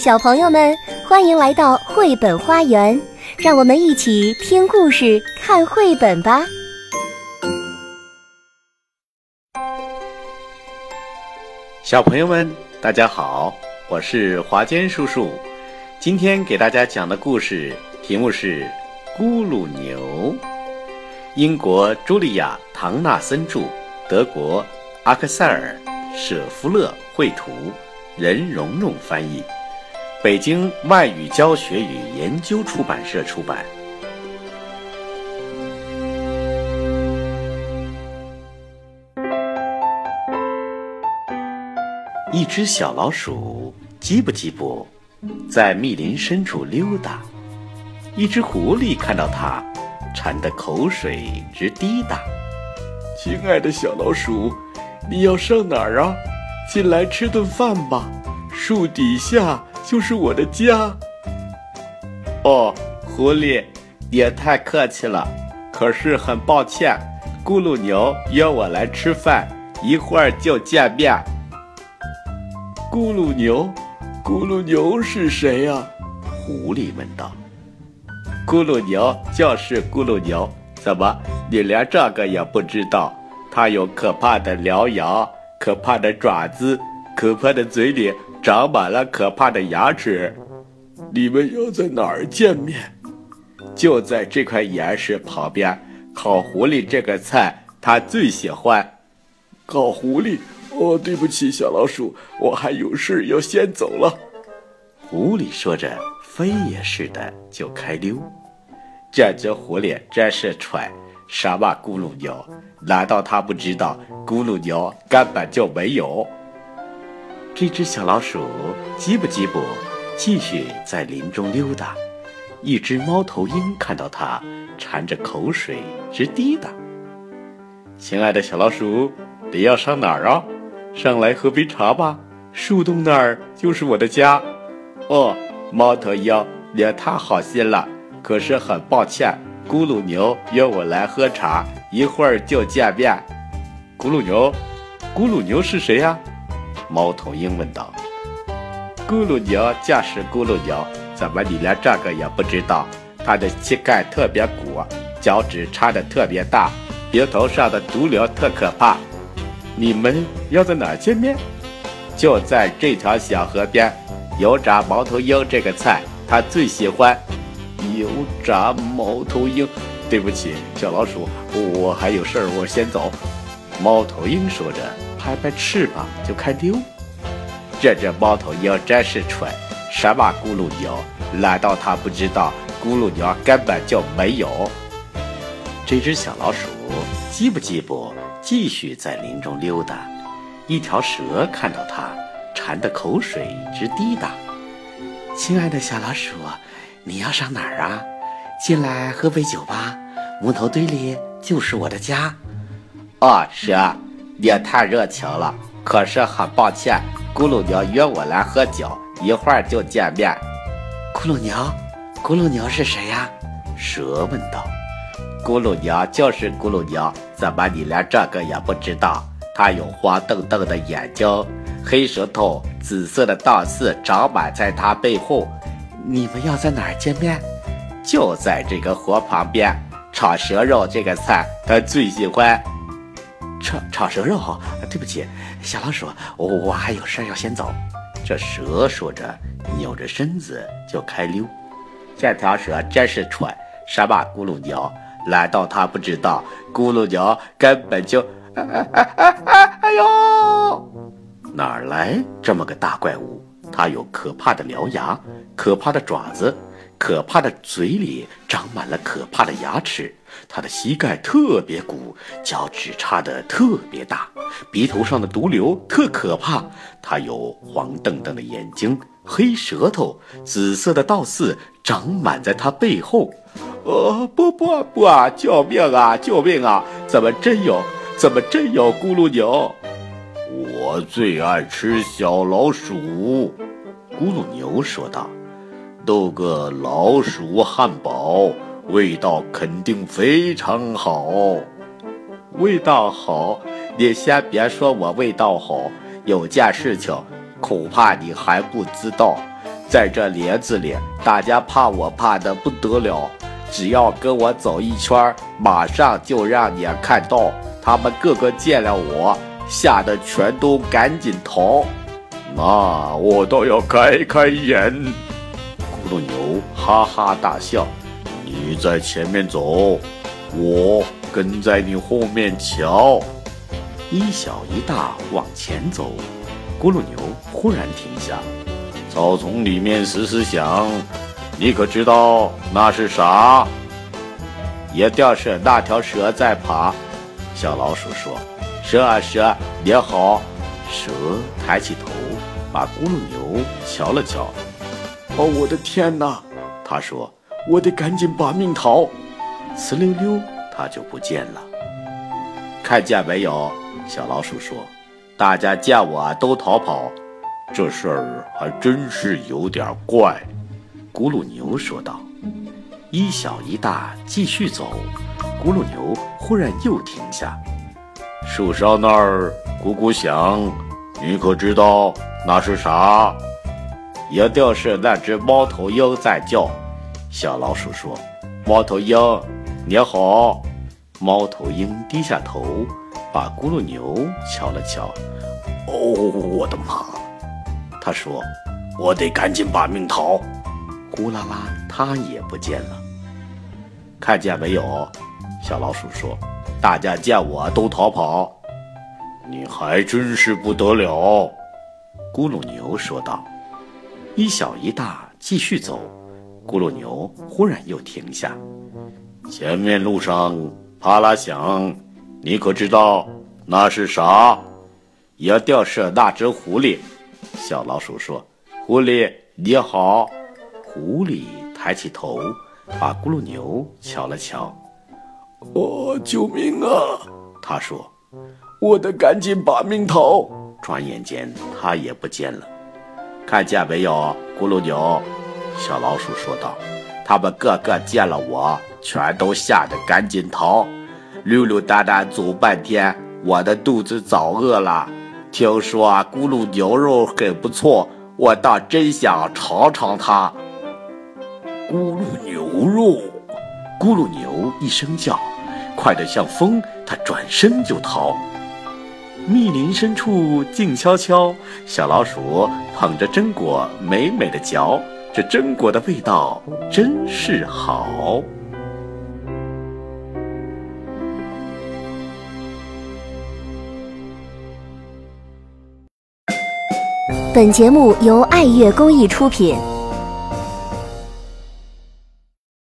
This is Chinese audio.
小朋友们，欢迎来到绘本花园，让我们一起听故事、看绘本吧。小朋友们，大家好，我是华坚叔叔。今天给大家讲的故事题目是《咕噜牛》，英国茱莉亚·唐纳森著，德国阿克塞尔·舍夫勒绘图，任蓉蓉翻译。北京外语教学与研究出版社出版。一只小老鼠叽不叽不，在密林深处溜达。一只狐狸看到它，馋得口水直滴答。亲爱的小老鼠，你要上哪儿啊？进来吃顿饭吧，树底下。就是我的家。哦，狐狸，也太客气了。可是很抱歉，咕噜牛约我来吃饭，一会儿就见面。咕噜牛，咕噜牛是谁呀？狐狸问道。咕噜牛就是咕噜牛，怎么你连这个也不知道？它有可怕的獠牙，可怕的爪子，可怕的嘴里。长满了可怕的牙齿，你们要在哪儿见面？就在这块岩石旁边。烤狐狸这个菜他最喜欢。烤狐狸？哦，对不起，小老鼠，我还有事要先走了。狐狸说着，飞也似的就开溜。这只狐狸真是蠢，什么咕噜鸟？难道他不知道咕噜鸟根本就没有？这只小老鼠叽不叽不，继续在林中溜达。一只猫头鹰看到它，馋着口水直滴答。亲爱的小老鼠，你要上哪儿啊？上来喝杯茶吧，树洞那儿就是我的家。哦，猫头鹰，你也太好心了。可是很抱歉，咕噜牛约我来喝茶，一会儿就见面。咕噜牛，咕噜牛是谁呀？猫头鹰问道：“咕噜牛就是咕噜牛，怎么你连这个也不知道？它的膝盖特别鼓，脚趾插的特别大，鼻头上的毒瘤特可怕。你们要在哪见面？就在这条小河边。油炸猫头鹰这个菜，他最喜欢。油炸猫头鹰，对不起，小老鼠，我还有事儿，我先走。”猫头鹰说着。拍拍翅膀就开溜，这只猫头鹰真是蠢，什么咕噜牛？难道它不知道咕噜牛根本就没有？这只小老鼠叽不叽不，继续在林中溜达。一条蛇看到它，馋得口水直滴答。亲爱的小老鼠，你要上哪儿啊？进来喝杯酒吧，木头堆里就是我的家。哦，蛇。也太热情了，可是很抱歉，咕噜牛约我来喝酒，一会儿就见面。咕噜牛，咕噜牛是谁呀？蛇问道。咕噜牛就是咕噜牛，怎么你连这个也不知道？它有黄澄澄的眼睛，黑舌头，紫色的倒刺长满在它背后。你们要在哪儿见面？就在这个河旁边。炒蛇肉这个菜，他最喜欢。炒炒蛇肉，对不起，小老鼠，我我还有事要先走。这蛇说着，扭着身子就开溜。这条蛇真是蠢，什么咕噜鸟？难道它不知道咕噜牛根本就……哎哎哎哎哎呦！哪来这么个大怪物？它有可怕的獠牙，可怕的爪子。可怕的嘴里长满了可怕的牙齿，他的膝盖特别鼓，脚趾插得特别大，鼻头上的毒瘤特可怕。他有黄澄澄的眼睛，黑舌头，紫色的倒刺长满在他背后。呃，不不不啊！救命啊！救命啊！怎么真有？怎么真有咕噜牛？我最爱吃小老鼠，咕噜牛说道。做个老鼠汉堡，味道肯定非常好。味道好？你先别说我味道好，有件事情恐怕你还不知道。在这帘子里，大家怕我怕的不得了。只要跟我走一圈，马上就让你看到。他们个个见了我，吓得全都赶紧逃。那我倒要开开眼。咕噜牛哈哈大笑：“你在前面走，我跟在你后面瞧。”一小一大往前走，咕噜牛忽然停下。草丛里面嘶嘶响，你可知道那是啥？一定是那条蛇在爬。小老鼠说：“蛇啊蛇，你好。”蛇抬起头，把咕噜牛瞧了瞧。“哦，我的天哪！”他说，“我得赶紧把命逃。”呲溜溜，他就不见了。看见没有？小老鼠说：“大家见我都逃跑，这事儿还真是有点怪。”咕噜牛说道。一小一大继续走。咕噜牛忽然又停下，树梢那儿咕咕响，你可知道那是啥？一定是那只猫头鹰在叫。小老鼠说：“猫头鹰，你好。”猫头鹰低下头，把咕噜牛瞧了瞧。“哦，我的妈！”他说：“我得赶紧把命逃。”呼啦啦，它也不见了。看见没有？小老鼠说：“大家见我都逃跑，你还真是不得了。”咕噜牛说道。一小一大继续走，咕噜牛忽然又停下。前面路上啪啦响，你可知道那是啥？一定是那只狐狸。小老鼠说：“狐狸你好。”狐狸抬起头，把咕噜牛瞧了瞧。哦，救命啊！他说：“我得赶紧把命逃。”转眼间，他也不见了。看见没有，咕噜牛？小老鼠说道：“他们个个见了我，全都吓得赶紧逃。溜溜达达走半天，我的肚子早饿了。听说咕噜牛肉很不错，我倒真想尝尝它。咕噜牛肉。”咕噜牛一声叫，快得像风，它转身就逃。密林深处静悄悄，小老鼠捧着榛果，美美的嚼。这榛果的味道真是好。本节目由爱乐公益出品。